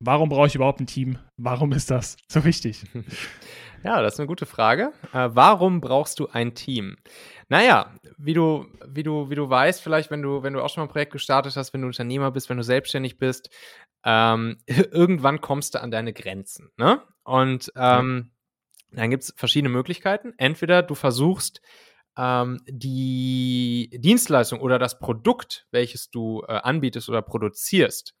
Warum brauche ich überhaupt ein Team? Warum ist das so wichtig? Ja, das ist eine gute Frage. Äh, warum brauchst du ein Team? Naja, wie du, wie du, wie du weißt, vielleicht, wenn du, wenn du auch schon mal ein Projekt gestartet hast, wenn du Unternehmer bist, wenn du selbstständig bist, ähm, irgendwann kommst du an deine Grenzen. Ne? Und ähm, dann gibt es verschiedene Möglichkeiten. Entweder du versuchst, ähm, die Dienstleistung oder das Produkt, welches du äh, anbietest oder produzierst,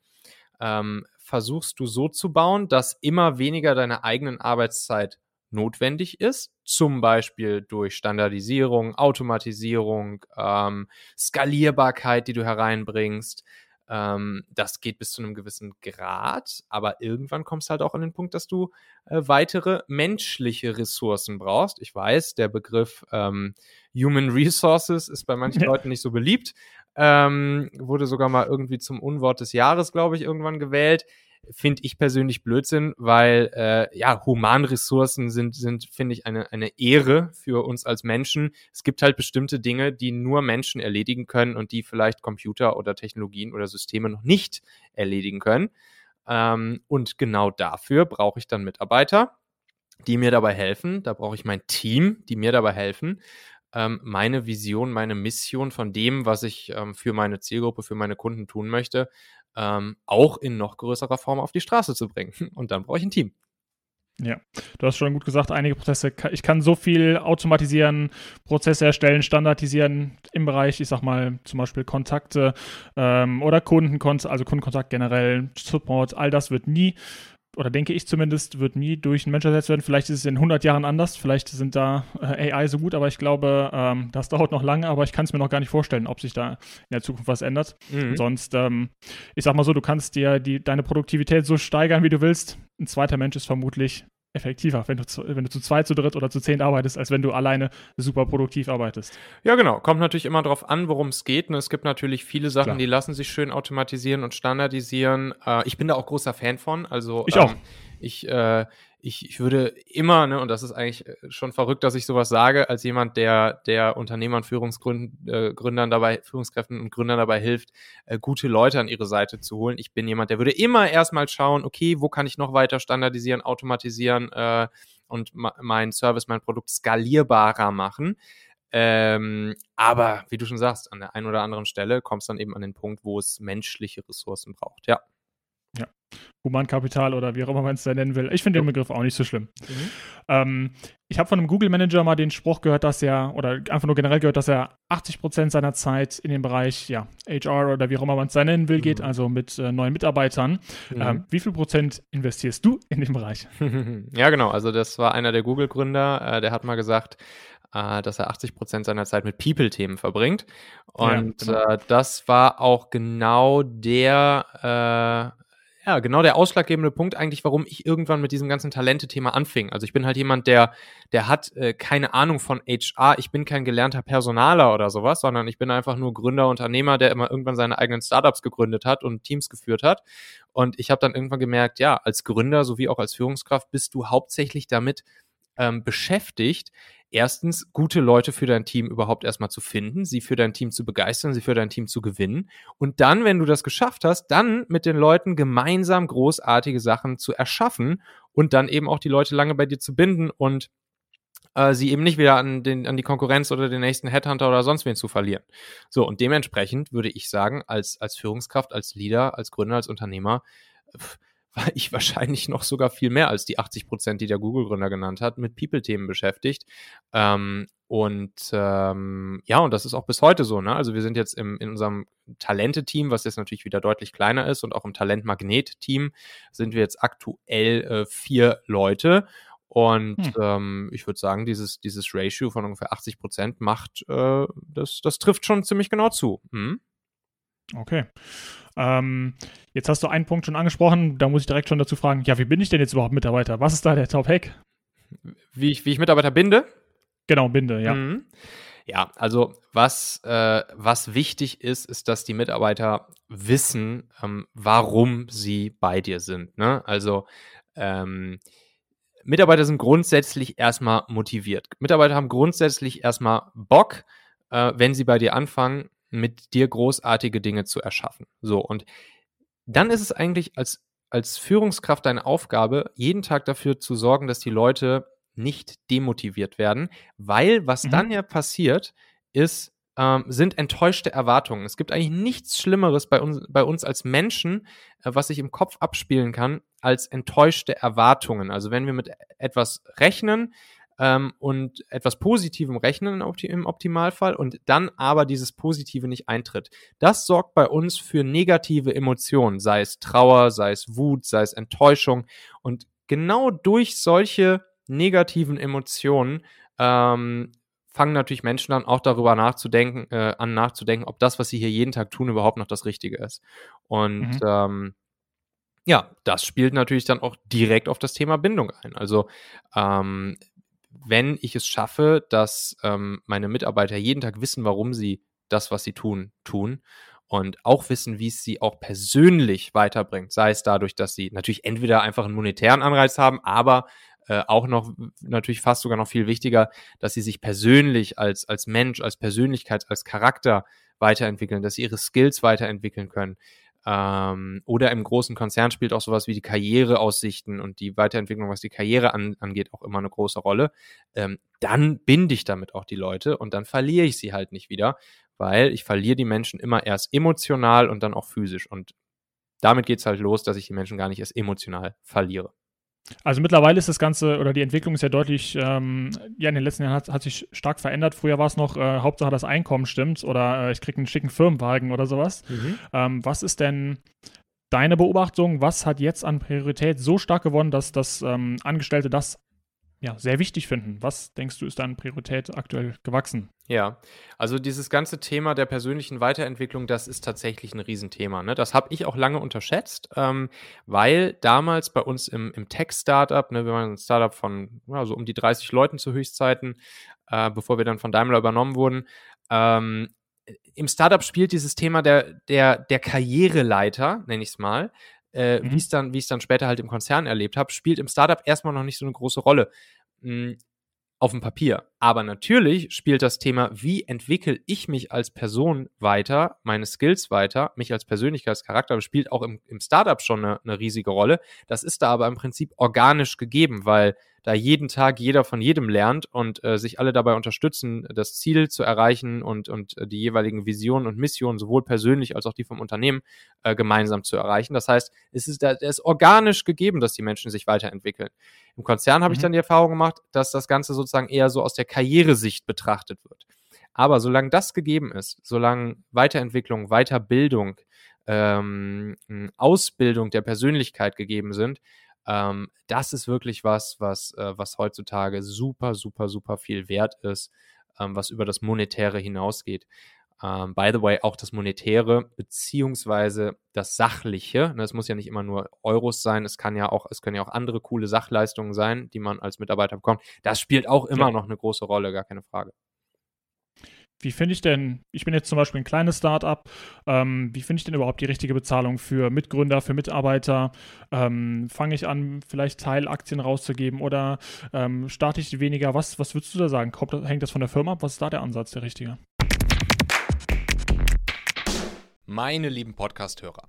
ähm, versuchst du so zu bauen, dass immer weniger deiner eigenen Arbeitszeit notwendig ist, zum Beispiel durch Standardisierung, Automatisierung, ähm, Skalierbarkeit, die du hereinbringst. Ähm, das geht bis zu einem gewissen Grad, aber irgendwann kommst du halt auch an den Punkt, dass du äh, weitere menschliche Ressourcen brauchst. Ich weiß, der Begriff ähm, Human Resources ist bei manchen ja. Leuten nicht so beliebt. Ähm, wurde sogar mal irgendwie zum Unwort des Jahres, glaube ich, irgendwann gewählt finde ich persönlich Blödsinn, weil äh, ja, Humanressourcen sind, sind finde ich, eine, eine Ehre für uns als Menschen. Es gibt halt bestimmte Dinge, die nur Menschen erledigen können und die vielleicht Computer oder Technologien oder Systeme noch nicht erledigen können. Ähm, und genau dafür brauche ich dann Mitarbeiter, die mir dabei helfen. Da brauche ich mein Team, die mir dabei helfen ähm, meine Vision, meine Mission von dem, was ich ähm, für meine Zielgruppe, für meine Kunden tun möchte, ähm, auch in noch größerer Form auf die Straße zu bringen. Und dann brauche ich ein Team. Ja, du hast schon gut gesagt, einige Prozesse, ich kann so viel automatisieren, Prozesse erstellen, standardisieren im Bereich, ich sag mal, zum Beispiel Kontakte ähm, oder Kundenkontakt, also Kundenkontakt generell, Support, all das wird nie oder denke ich zumindest, wird nie durch einen Mensch ersetzt werden. Vielleicht ist es in 100 Jahren anders, vielleicht sind da äh, AI so gut, aber ich glaube, ähm, das dauert noch lange, aber ich kann es mir noch gar nicht vorstellen, ob sich da in der Zukunft was ändert. Mhm. Sonst, ähm, ich sag mal so, du kannst dir die, deine Produktivität so steigern, wie du willst. Ein zweiter Mensch ist vermutlich effektiver, wenn du, zu, wenn du zu zwei, zu dritt oder zu zehn arbeitest, als wenn du alleine super produktiv arbeitest. Ja, genau. Kommt natürlich immer darauf an, worum es geht. Und ne? es gibt natürlich viele Sachen, Klar. die lassen sich schön automatisieren und standardisieren. Äh, ich bin da auch großer Fan von. Also ich ähm, auch. Ich, äh, ich, ich würde immer, ne, und das ist eigentlich äh, schon verrückt, dass ich sowas sage, als jemand, der, der Unternehmern, Führungsgründern äh, dabei, Führungskräften und Gründern dabei hilft, äh, gute Leute an ihre Seite zu holen. Ich bin jemand, der würde immer erstmal schauen, okay, wo kann ich noch weiter standardisieren, automatisieren äh, und mein Service, mein Produkt skalierbarer machen. Ähm, aber wie du schon sagst, an der einen oder anderen Stelle kommst du dann eben an den Punkt, wo es menschliche Ressourcen braucht. Ja. Ja. Humankapital oder wie auch immer man es da nennen will. Ich finde den Begriff auch nicht so schlimm. Mhm. Ähm, ich habe von einem Google-Manager mal den Spruch gehört, dass er, oder einfach nur generell gehört, dass er 80% seiner Zeit in den Bereich ja, HR oder wie auch immer man es da nennen will, mhm. geht, also mit äh, neuen Mitarbeitern. Mhm. Ähm, wie viel Prozent investierst du in den Bereich? ja, genau. Also das war einer der Google-Gründer, äh, der hat mal gesagt, äh, dass er 80 Prozent seiner Zeit mit People-Themen verbringt. Und ja, genau. äh, das war auch genau der, äh, ja, genau der ausschlaggebende Punkt eigentlich, warum ich irgendwann mit diesem ganzen Talente-Thema anfing. Also ich bin halt jemand, der, der hat äh, keine Ahnung von HR. Ich bin kein gelernter Personaler oder sowas, sondern ich bin einfach nur Gründer, Unternehmer, der immer irgendwann seine eigenen Startups gegründet hat und Teams geführt hat. Und ich habe dann irgendwann gemerkt, ja, als Gründer sowie auch als Führungskraft bist du hauptsächlich damit ähm, beschäftigt, erstens gute Leute für dein Team überhaupt erstmal zu finden, sie für dein Team zu begeistern, sie für dein Team zu gewinnen und dann, wenn du das geschafft hast, dann mit den Leuten gemeinsam großartige Sachen zu erschaffen und dann eben auch die Leute lange bei dir zu binden und äh, sie eben nicht wieder an, den, an die Konkurrenz oder den nächsten Headhunter oder sonst wen zu verlieren. So, und dementsprechend würde ich sagen, als, als Führungskraft, als Leader, als Gründer, als Unternehmer, pff, war ich wahrscheinlich noch sogar viel mehr als die 80 Prozent, die der Google-Gründer genannt hat, mit People-Themen beschäftigt. Ähm, und ähm, ja, und das ist auch bis heute so. Ne? Also wir sind jetzt im, in unserem Talente-Team, was jetzt natürlich wieder deutlich kleiner ist, und auch im Talent-Magnet-Team sind wir jetzt aktuell äh, vier Leute. Und hm. ähm, ich würde sagen, dieses, dieses Ratio von ungefähr 80 Prozent macht, äh, das, das trifft schon ziemlich genau zu. Hm? Okay. Ähm, jetzt hast du einen Punkt schon angesprochen, da muss ich direkt schon dazu fragen, ja, wie bin ich denn jetzt überhaupt Mitarbeiter? Was ist da der Top-Hack? Wie ich, wie ich Mitarbeiter binde? Genau, binde, ja. Mhm. Ja, also was, äh, was wichtig ist, ist, dass die Mitarbeiter wissen, ähm, warum sie bei dir sind. Ne? Also ähm, Mitarbeiter sind grundsätzlich erstmal motiviert. Mitarbeiter haben grundsätzlich erstmal Bock, äh, wenn sie bei dir anfangen, mit dir großartige Dinge zu erschaffen. So, und dann ist es eigentlich als als Führungskraft deine Aufgabe, jeden Tag dafür zu sorgen, dass die Leute nicht demotiviert werden, weil was mhm. dann ja passiert, ist, ähm, sind enttäuschte Erwartungen. Es gibt eigentlich nichts Schlimmeres bei uns, bei uns als Menschen, äh, was sich im Kopf abspielen kann, als enttäuschte Erwartungen. Also wenn wir mit etwas rechnen, ähm, und etwas Positivem rechnen im Optimalfall und dann aber dieses Positive nicht eintritt. Das sorgt bei uns für negative Emotionen, sei es Trauer, sei es Wut, sei es Enttäuschung. Und genau durch solche negativen Emotionen ähm, fangen natürlich Menschen dann auch darüber nachzudenken, äh, an nachzudenken, ob das, was sie hier jeden Tag tun, überhaupt noch das Richtige ist. Und mhm. ähm, ja, das spielt natürlich dann auch direkt auf das Thema Bindung ein. Also ähm, wenn ich es schaffe, dass ähm, meine Mitarbeiter jeden Tag wissen, warum sie das, was sie tun, tun und auch wissen, wie es sie auch persönlich weiterbringt, sei es dadurch, dass sie natürlich entweder einfach einen monetären Anreiz haben, aber äh, auch noch natürlich fast sogar noch viel wichtiger, dass sie sich persönlich als als Mensch, als Persönlichkeit, als Charakter weiterentwickeln, dass sie ihre Skills weiterentwickeln können, ähm, oder im großen Konzern spielt auch sowas wie die Karriereaussichten und die Weiterentwicklung, was die Karriere an, angeht, auch immer eine große Rolle. Ähm, dann binde ich damit auch die Leute und dann verliere ich sie halt nicht wieder, weil ich verliere die Menschen immer erst emotional und dann auch physisch. Und damit geht es halt los, dass ich die Menschen gar nicht erst emotional verliere. Also mittlerweile ist das Ganze oder die Entwicklung ist ja deutlich, ähm, ja, in den letzten Jahren hat, hat sich stark verändert. Früher war es noch, äh, Hauptsache das Einkommen stimmt oder äh, ich kriege einen schicken Firmenwagen oder sowas. Mhm. Ähm, was ist denn deine Beobachtung? Was hat jetzt an Priorität so stark gewonnen, dass, dass ähm, Angestellte das ja, sehr wichtig finden. Was denkst du, ist deine Priorität aktuell gewachsen? Ja, also dieses ganze Thema der persönlichen Weiterentwicklung, das ist tatsächlich ein Riesenthema. Ne? Das habe ich auch lange unterschätzt, ähm, weil damals bei uns im, im Tech-Startup, ne, wir waren ein Startup von ja, so um die 30 Leuten zu Höchstzeiten, äh, bevor wir dann von Daimler übernommen wurden, ähm, im Startup spielt dieses Thema der, der, der Karriereleiter, nenne ich es mal, äh, mhm. wie es dann, wie ich es dann später halt im Konzern erlebt habe, spielt im Startup erstmal noch nicht so eine große Rolle. Hm, auf dem Papier. Aber natürlich spielt das Thema, wie entwickle ich mich als Person weiter, meine Skills weiter, mich als Persönlichkeitscharakter, spielt auch im, im Startup schon eine, eine riesige Rolle. Das ist da aber im Prinzip organisch gegeben, weil da jeden Tag jeder von jedem lernt und äh, sich alle dabei unterstützen, das Ziel zu erreichen und, und äh, die jeweiligen Visionen und Missionen, sowohl persönlich als auch die vom Unternehmen, äh, gemeinsam zu erreichen. Das heißt, es ist, es ist organisch gegeben, dass die Menschen sich weiterentwickeln. Im Konzern habe mhm. ich dann die Erfahrung gemacht, dass das Ganze sozusagen eher so aus der Karrieresicht betrachtet wird. Aber solange das gegeben ist, solange Weiterentwicklung, Weiterbildung, ähm, Ausbildung der Persönlichkeit gegeben sind, ähm, das ist wirklich was, was, äh, was heutzutage super, super, super viel wert ist, ähm, was über das Monetäre hinausgeht. Ähm, by the way, auch das Monetäre beziehungsweise das Sachliche. Ne, es muss ja nicht immer nur Euros sein, es kann ja auch, es können ja auch andere coole Sachleistungen sein, die man als Mitarbeiter bekommt. Das spielt auch immer ja. noch eine große Rolle, gar keine Frage wie finde ich denn, ich bin jetzt zum Beispiel ein kleines Startup, ähm, wie finde ich denn überhaupt die richtige Bezahlung für Mitgründer, für Mitarbeiter? Ähm, Fange ich an, vielleicht Teilaktien rauszugeben oder ähm, starte ich weniger? Was, was würdest du da sagen? Kommt, hängt das von der Firma ab? Was ist da der Ansatz, der richtige? Meine lieben Podcast-Hörer,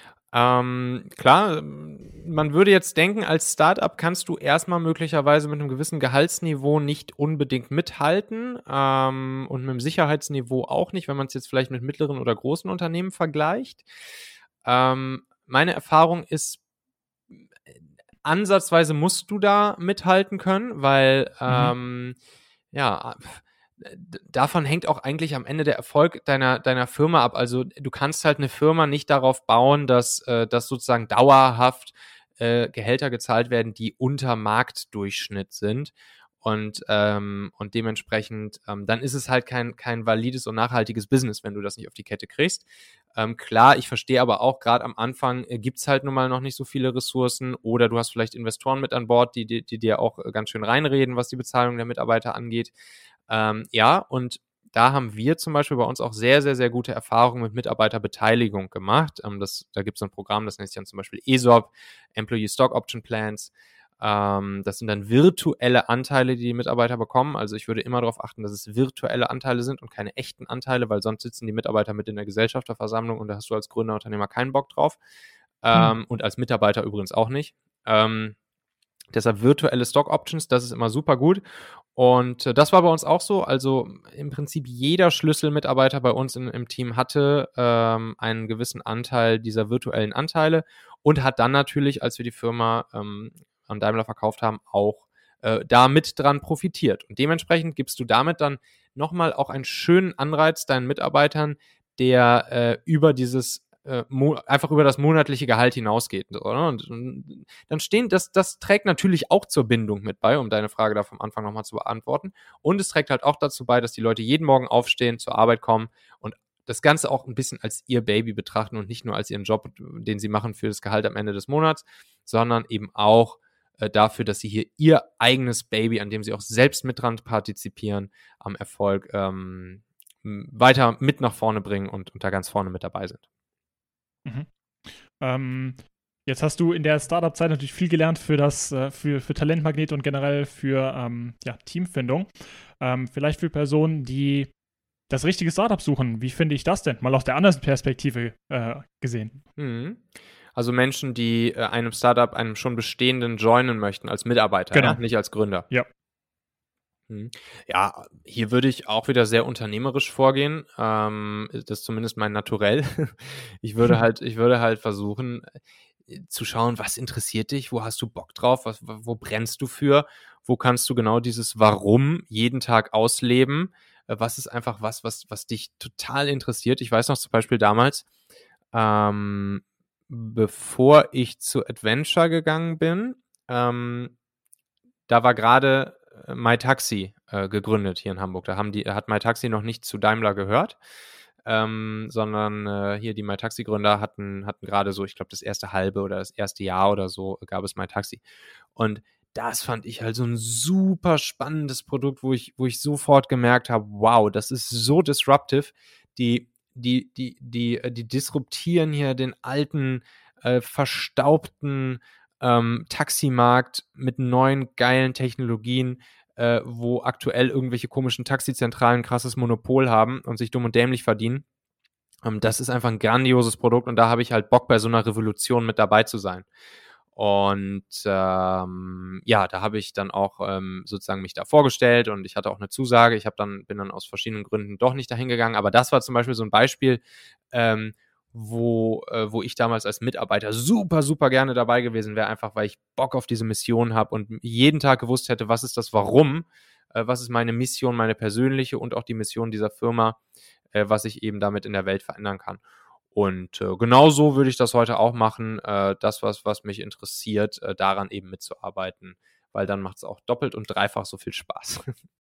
Ähm, klar, man würde jetzt denken, als Startup kannst du erstmal möglicherweise mit einem gewissen Gehaltsniveau nicht unbedingt mithalten ähm, und mit dem Sicherheitsniveau auch nicht, wenn man es jetzt vielleicht mit mittleren oder großen Unternehmen vergleicht. Ähm, meine Erfahrung ist, ansatzweise musst du da mithalten können, weil mhm. ähm, ja, davon hängt auch eigentlich am Ende der Erfolg deiner, deiner Firma ab. Also du kannst halt eine Firma nicht darauf bauen, dass, äh, dass sozusagen dauerhaft äh, Gehälter gezahlt werden, die unter Marktdurchschnitt sind. Und, ähm, und dementsprechend, ähm, dann ist es halt kein, kein valides und nachhaltiges Business, wenn du das nicht auf die Kette kriegst. Ähm, klar, ich verstehe aber auch, gerade am Anfang äh, gibt's halt nun mal noch nicht so viele Ressourcen oder du hast vielleicht Investoren mit an Bord, die, die, die dir auch äh, ganz schön reinreden, was die Bezahlung der Mitarbeiter angeht. Ähm, ja, und da haben wir zum Beispiel bei uns auch sehr, sehr, sehr gute Erfahrungen mit Mitarbeiterbeteiligung gemacht. Ähm, das, da gibt es ein Programm, das nennt sich dann zum Beispiel ESOP, Employee Stock Option Plans. Ähm, das sind dann virtuelle Anteile, die die Mitarbeiter bekommen. Also ich würde immer darauf achten, dass es virtuelle Anteile sind und keine echten Anteile, weil sonst sitzen die Mitarbeiter mit in der Gesellschafterversammlung und da hast du als Gründerunternehmer keinen Bock drauf. Hm. Ähm, hm. Und als Mitarbeiter übrigens auch nicht. Ähm, deshalb virtuelle Stock Options, das ist immer super gut. Und äh, das war bei uns auch so. Also im Prinzip jeder Schlüsselmitarbeiter bei uns in, im Team hatte ähm, einen gewissen Anteil dieser virtuellen Anteile und hat dann natürlich, als wir die Firma ähm, an Daimler verkauft haben, auch äh, da mit dran profitiert. Und dementsprechend gibst du damit dann nochmal auch einen schönen Anreiz deinen Mitarbeitern, der äh, über dieses äh, einfach über das monatliche Gehalt hinausgeht. Oder? Und, und, dann stehen, das, das trägt natürlich auch zur Bindung mit bei, um deine Frage da vom Anfang nochmal zu beantworten. Und es trägt halt auch dazu bei, dass die Leute jeden Morgen aufstehen, zur Arbeit kommen und das Ganze auch ein bisschen als ihr Baby betrachten und nicht nur als ihren Job, den sie machen für das Gehalt am Ende des Monats, sondern eben auch äh, dafür, dass sie hier ihr eigenes Baby, an dem sie auch selbst mit dran partizipieren, am Erfolg ähm, weiter mit nach vorne bringen und, und da ganz vorne mit dabei sind. Mhm. Ähm, jetzt hast du in der Startup-Zeit natürlich viel gelernt für das, äh, für, für Talentmagnet und generell für ähm, ja, Teamfindung. Ähm, vielleicht für Personen, die das richtige Startup suchen. Wie finde ich das denn? Mal aus der anderen Perspektive äh, gesehen. Mhm. Also Menschen, die äh, einem Startup, einem schon bestehenden joinen möchten als Mitarbeiter, genau. ja? nicht als Gründer. Ja. Mhm. Ja, hier würde ich auch wieder sehr unternehmerisch vorgehen. Ähm, das ist zumindest mein Naturell. Ich würde halt, ich würde halt versuchen äh, zu schauen, was interessiert dich, wo hast du Bock drauf, was, wo brennst du für, wo kannst du genau dieses Warum jeden Tag ausleben, äh, was ist einfach was, was, was dich total interessiert. Ich weiß noch zum Beispiel damals, ähm, bevor ich zu Adventure gegangen bin, ähm, da war gerade MyTaxi äh, gegründet hier in Hamburg. Da haben die, hat MyTaxi noch nicht zu Daimler gehört, ähm, sondern äh, hier die MyTaxi-Gründer hatten, hatten gerade so, ich glaube, das erste halbe oder das erste Jahr oder so gab es MyTaxi. Und das fand ich halt so ein super spannendes Produkt, wo ich, wo ich sofort gemerkt habe, wow, das ist so disruptive. Die die, die, die, äh, die disruptieren hier den alten, äh, verstaubten ähm, Taximarkt mit neuen geilen Technologien, äh, wo aktuell irgendwelche komischen Taxizentralen krasses Monopol haben und sich dumm und dämlich verdienen. Ähm, das ist einfach ein grandioses Produkt und da habe ich halt Bock, bei so einer Revolution mit dabei zu sein. Und ähm, ja, da habe ich dann auch ähm, sozusagen mich da vorgestellt und ich hatte auch eine Zusage. Ich habe dann bin dann aus verschiedenen Gründen doch nicht dahin gegangen. Aber das war zum Beispiel so ein Beispiel, ähm, wo, äh, wo ich damals als Mitarbeiter super, super gerne dabei gewesen wäre, einfach weil ich Bock auf diese Mission habe und jeden Tag gewusst hätte, was ist das Warum, äh, was ist meine Mission, meine persönliche und auch die Mission dieser Firma, äh, was ich eben damit in der Welt verändern kann. Und äh, genau so würde ich das heute auch machen. Äh, das, was, was mich interessiert, äh, daran eben mitzuarbeiten, weil dann macht es auch doppelt und dreifach so viel Spaß.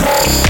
Bye.